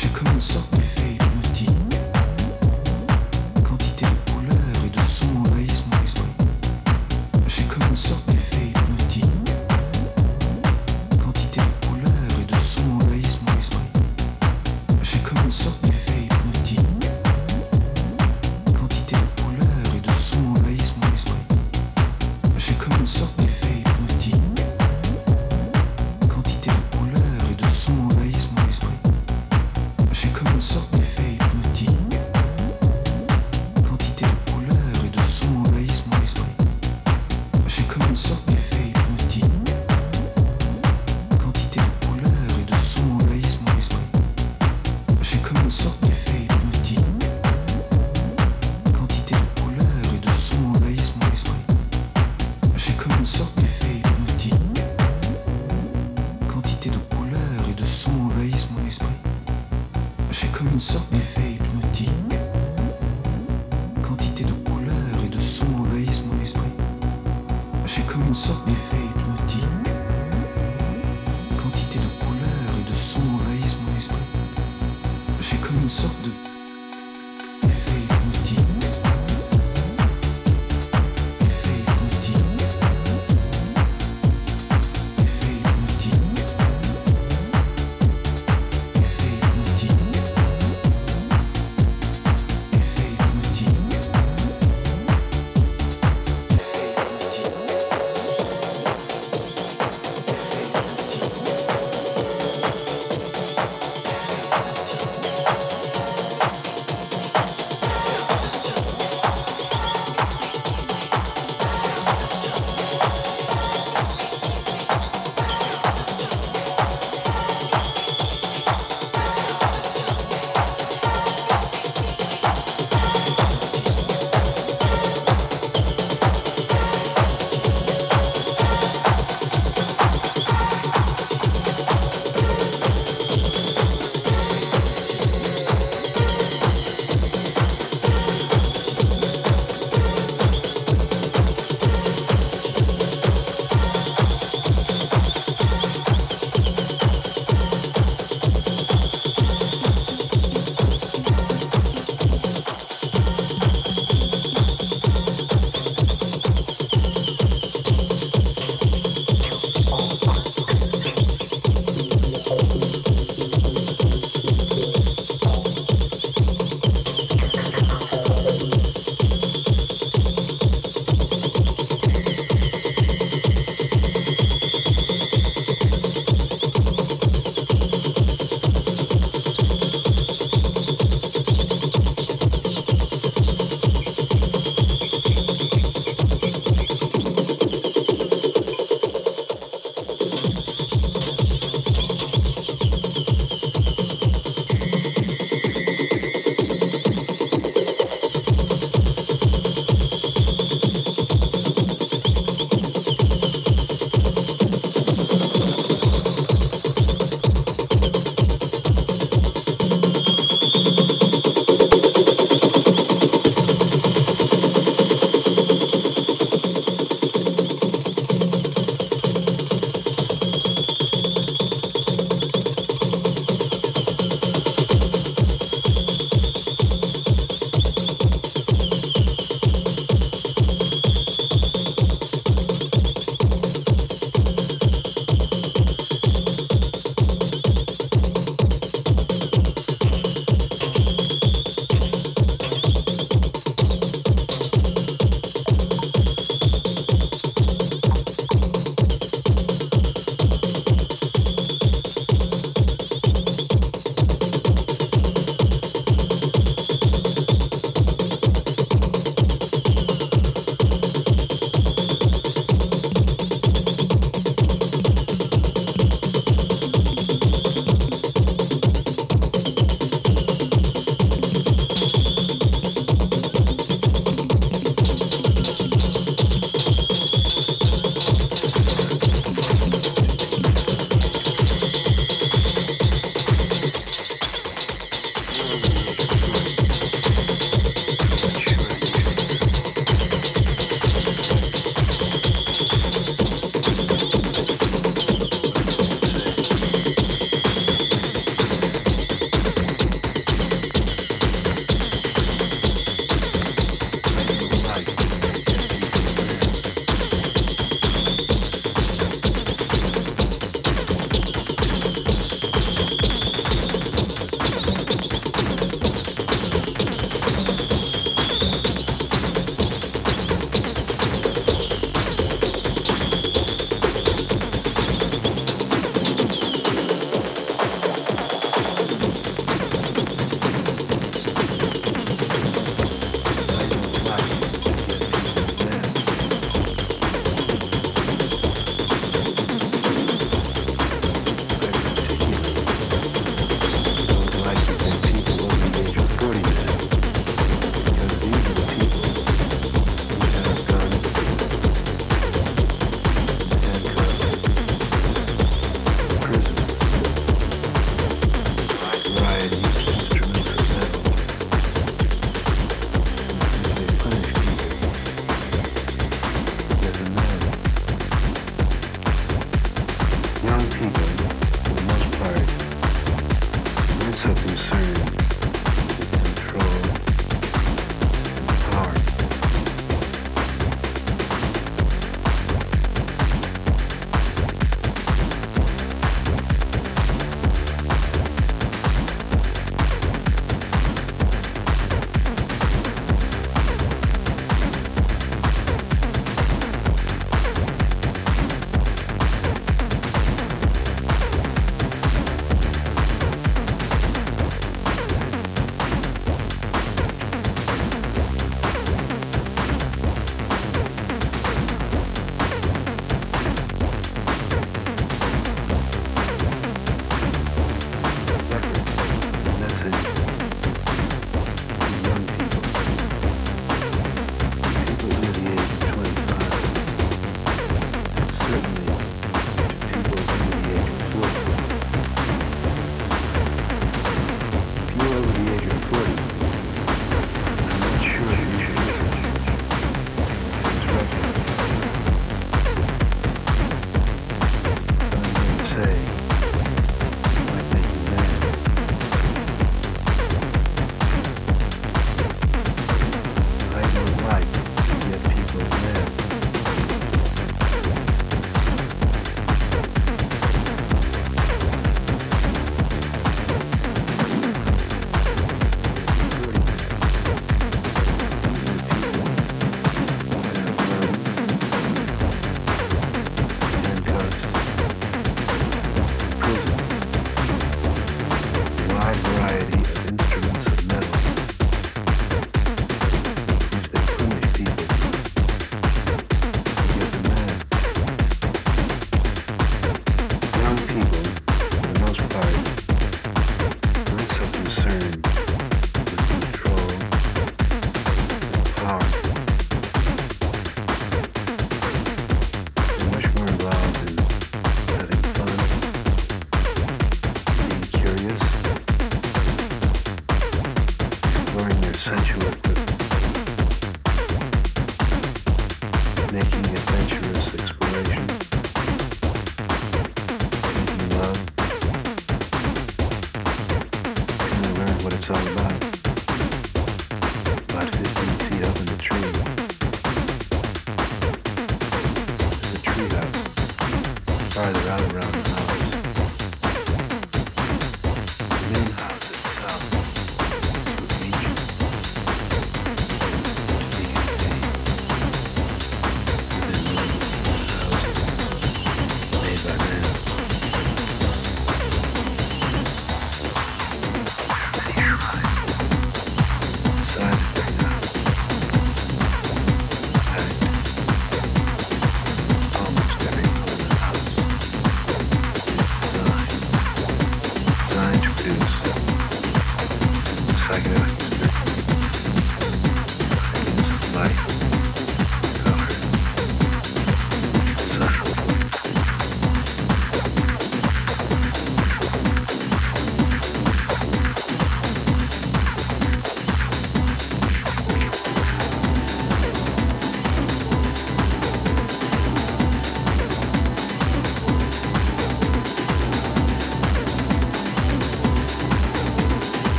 J'ai comme une sorte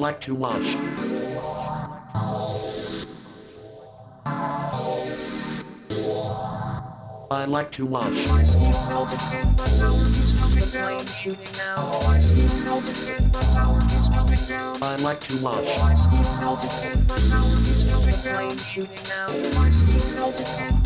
like to watch. I like to watch. I like to watch. I like to watch.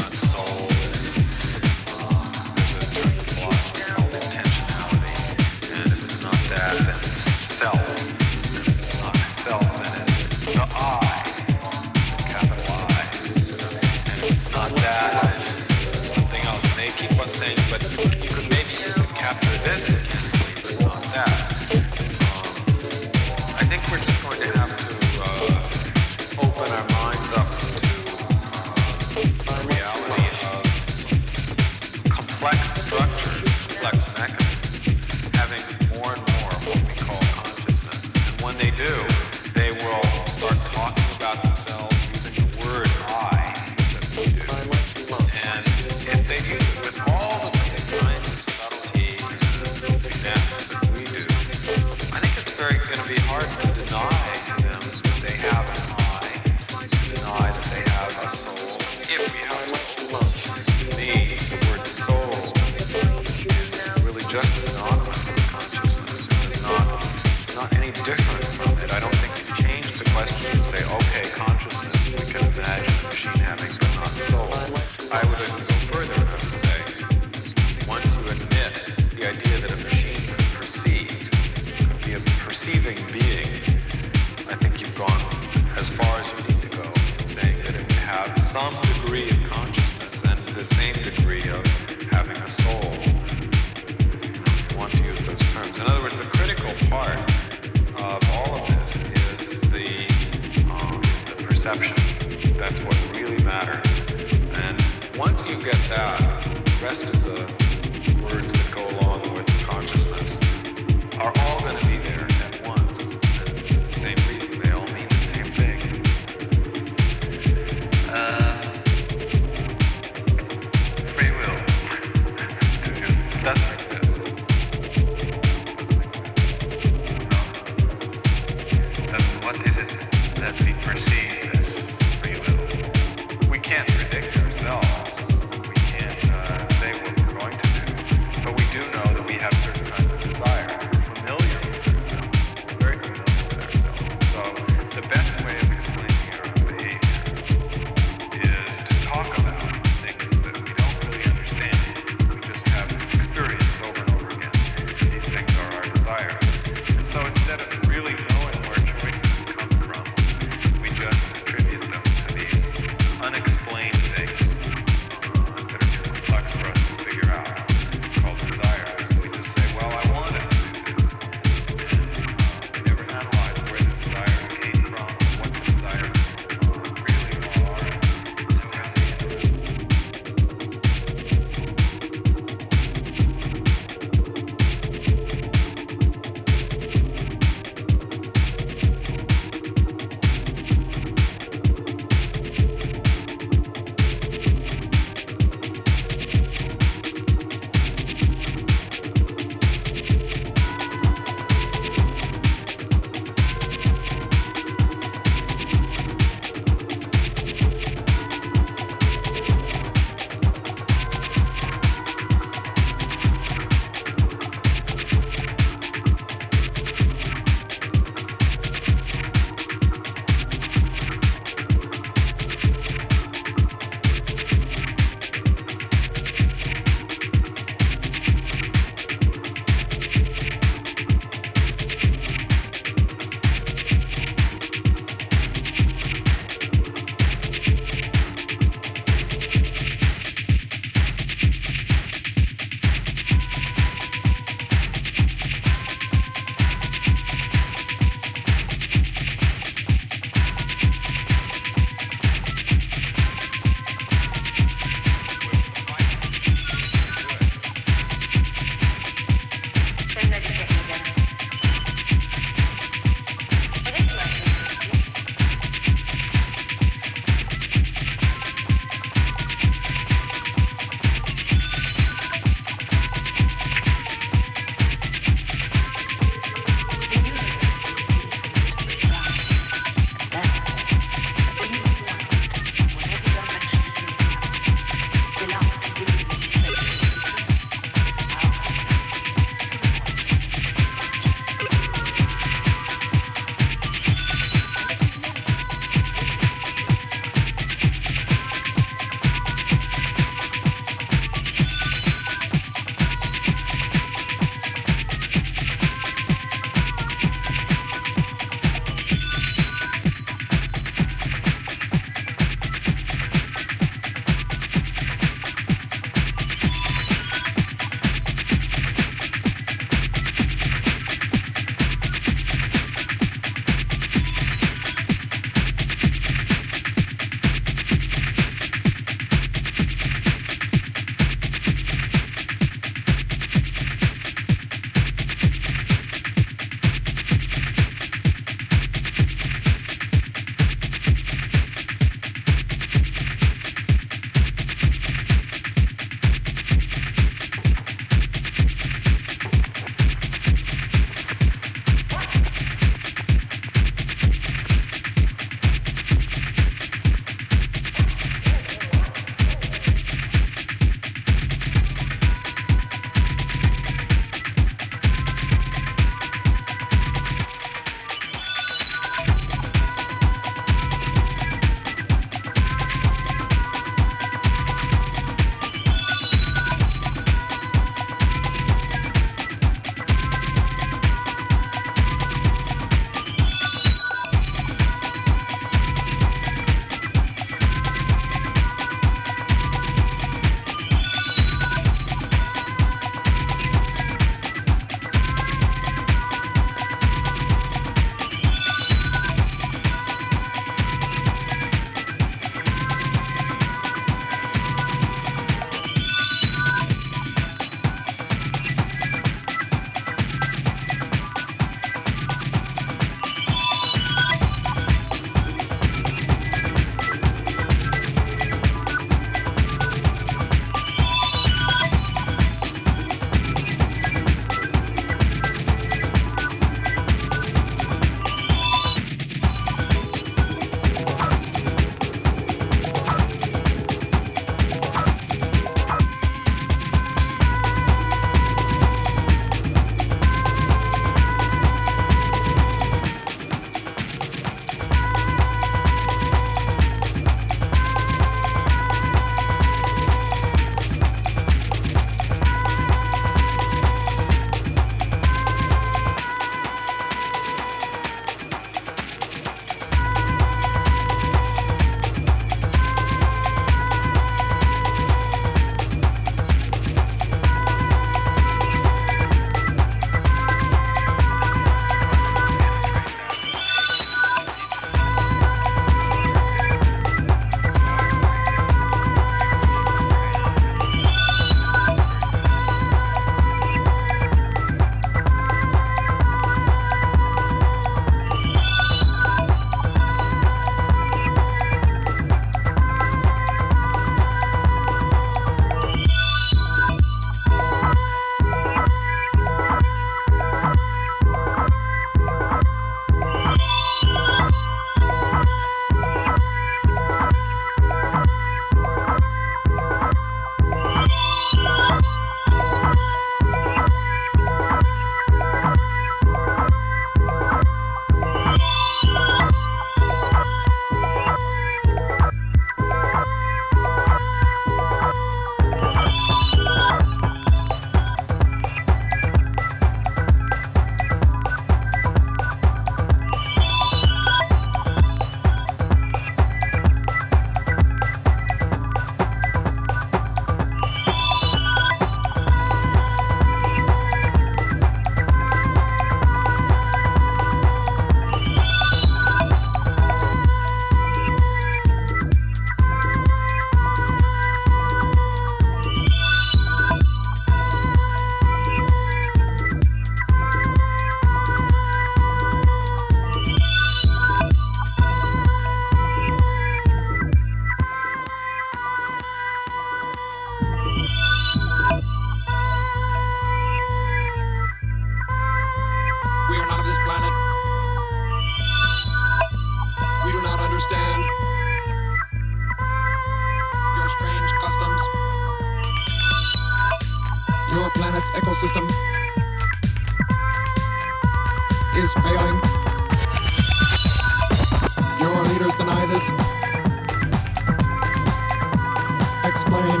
Explain.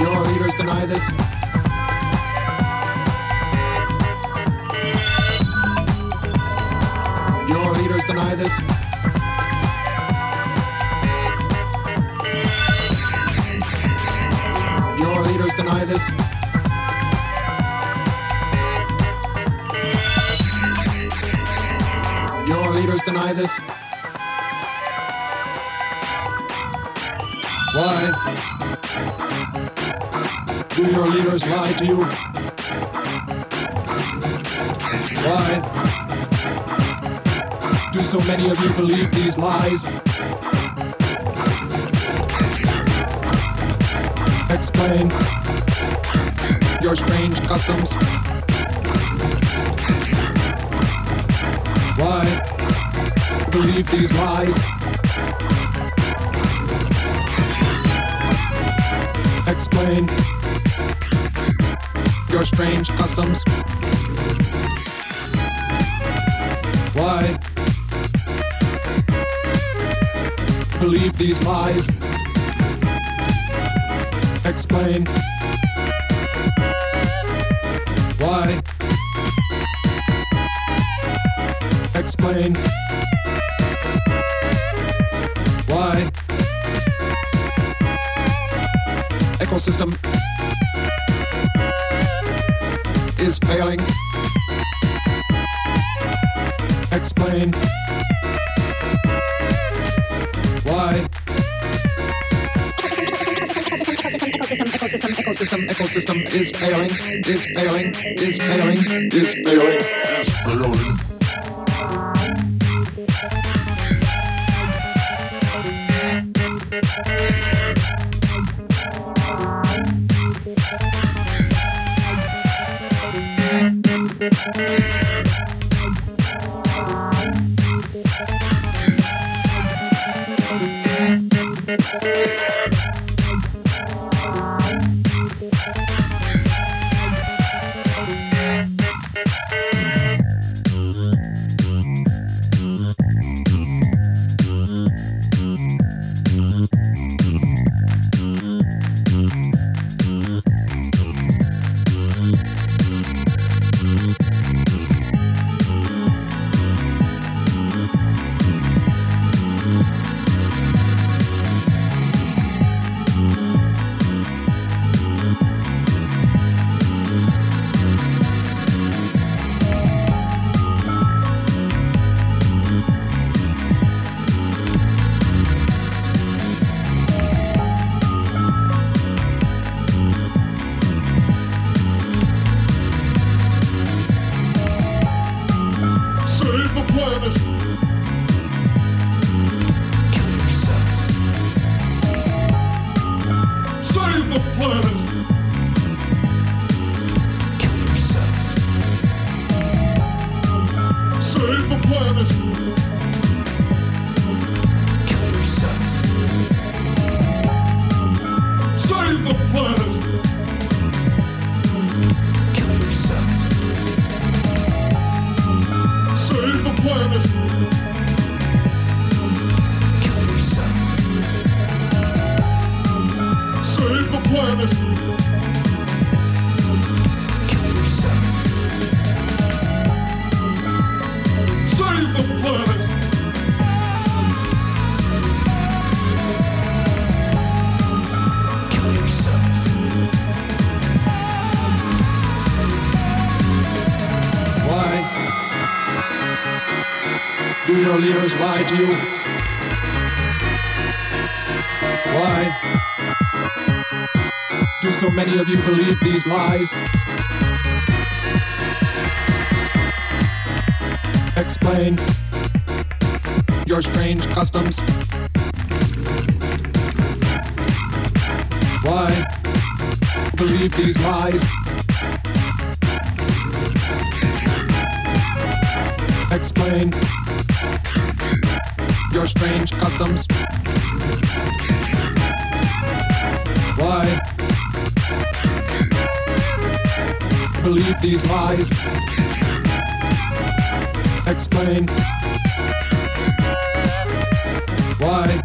Your leaders deny this. Your leaders deny this. Your leaders deny this. Your leaders deny this. Why? Do your leaders lie to you? Why? Do so many of you believe these lies? Explain your strange customs. Why believe these lies? Explain your strange customs. Why believe these lies? Explain why. Explain Ecosystem, ecosystem, ecosystem is failing, is failing, is failing, is failing, is failing. Why? Do so many of you believe these lies? Explain your strange customs. Why believe these lies? Explain strange customs. Why believe these lies. Explain why.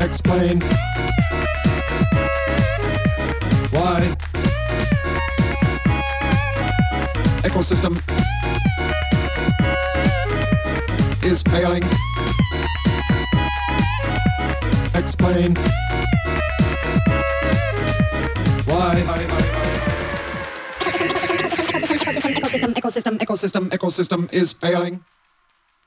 Explain why. Ecosystem is failing. Explain why. Ecosystem, ecosystem, ecosystem ecosystem, ecosystem is failing.